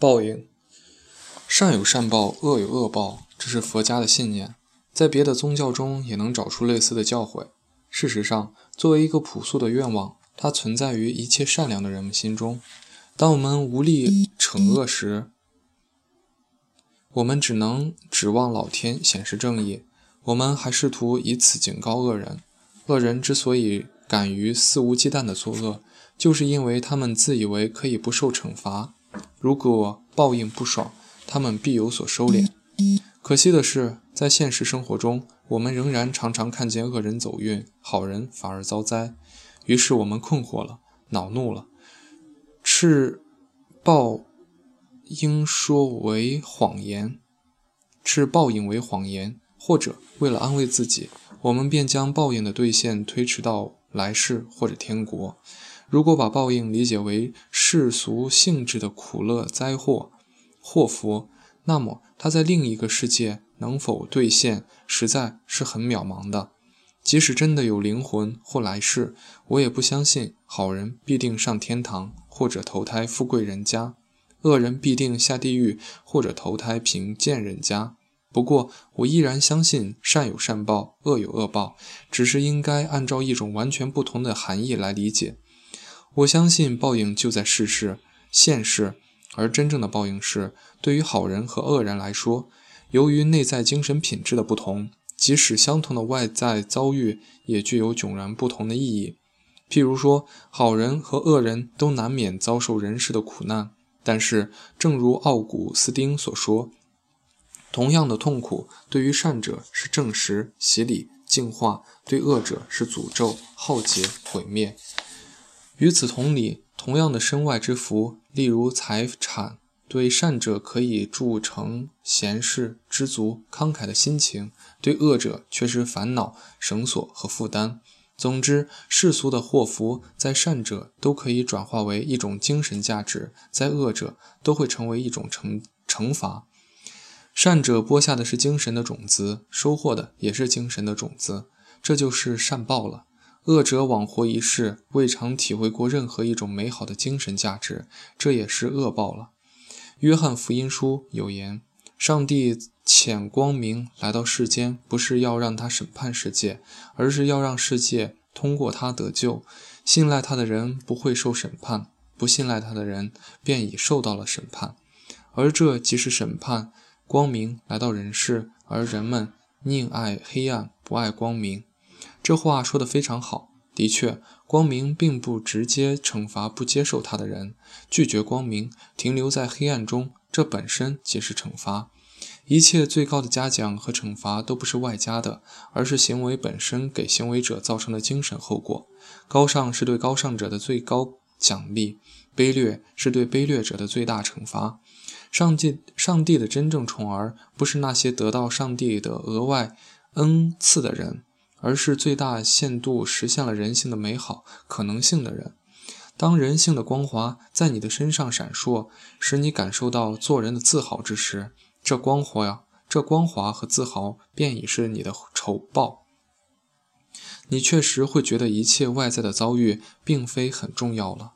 报应，善有善报，恶有恶报，这是佛家的信念，在别的宗教中也能找出类似的教诲。事实上，作为一个朴素的愿望，它存在于一切善良的人们心中。当我们无力惩恶时，我们只能指望老天显示正义。我们还试图以此警告恶人：恶人之所以敢于肆无忌惮地作恶，就是因为他们自以为可以不受惩罚。如果报应不爽，他们必有所收敛。可惜的是，在现实生活中，我们仍然常常看见恶人走运，好人反而遭灾。于是我们困惑了，恼怒了，斥报应说为谎言，斥报应为谎言，或者为了安慰自己，我们便将报应的兑现推迟到来世或者天国。如果把报应理解为世俗性质的苦乐灾祸、祸福，那么它在另一个世界能否兑现，实在是很渺茫的。即使真的有灵魂或来世，我也不相信好人必定上天堂或者投胎富贵人家，恶人必定下地狱或者投胎贫贱人家。不过，我依然相信善有善报，恶有恶报，只是应该按照一种完全不同的含义来理解。我相信报应就在世事、现世，而真正的报应是，对于好人和恶人来说，由于内在精神品质的不同，即使相同的外在遭遇，也具有迥然不同的意义。譬如说，好人和恶人都难免遭受人世的苦难，但是，正如奥古斯丁所说，同样的痛苦，对于善者是证实、洗礼、净化；对恶者是诅咒、浩劫、毁灭。与此同理，同样的身外之福，例如财产，对善者可以铸成闲适、知足、慷慨的心情；对恶者却是烦恼、绳索和负担。总之，世俗的祸福，在善者都可以转化为一种精神价值，在恶者都会成为一种惩惩罚。善者播下的是精神的种子，收获的也是精神的种子，这就是善报了。恶者枉活一世，未尝体会过任何一种美好的精神价值，这也是恶报了。约翰福音书有言：“上帝遣光明来到世间，不是要让他审判世界，而是要让世界通过他得救。信赖他的人不会受审判，不信赖他的人便已受到了审判。而这即是审判。光明来到人世，而人们宁爱黑暗，不爱光明。”这话说得非常好。的确，光明并不直接惩罚不接受它的人。拒绝光明，停留在黑暗中，这本身即是惩罚。一切最高的嘉奖和惩罚都不是外加的，而是行为本身给行为者造成的精神后果。高尚是对高尚者的最高奖励，卑劣是对卑劣者的最大惩罚。上帝，上帝的真正宠儿，不是那些得到上帝的额外恩赐的人。而是最大限度实现了人性的美好可能性的人。当人性的光华在你的身上闪烁，使你感受到做人的自豪之时，这光华呀，这光华和自豪便已是你的仇报。你确实会觉得一切外在的遭遇并非很重要了。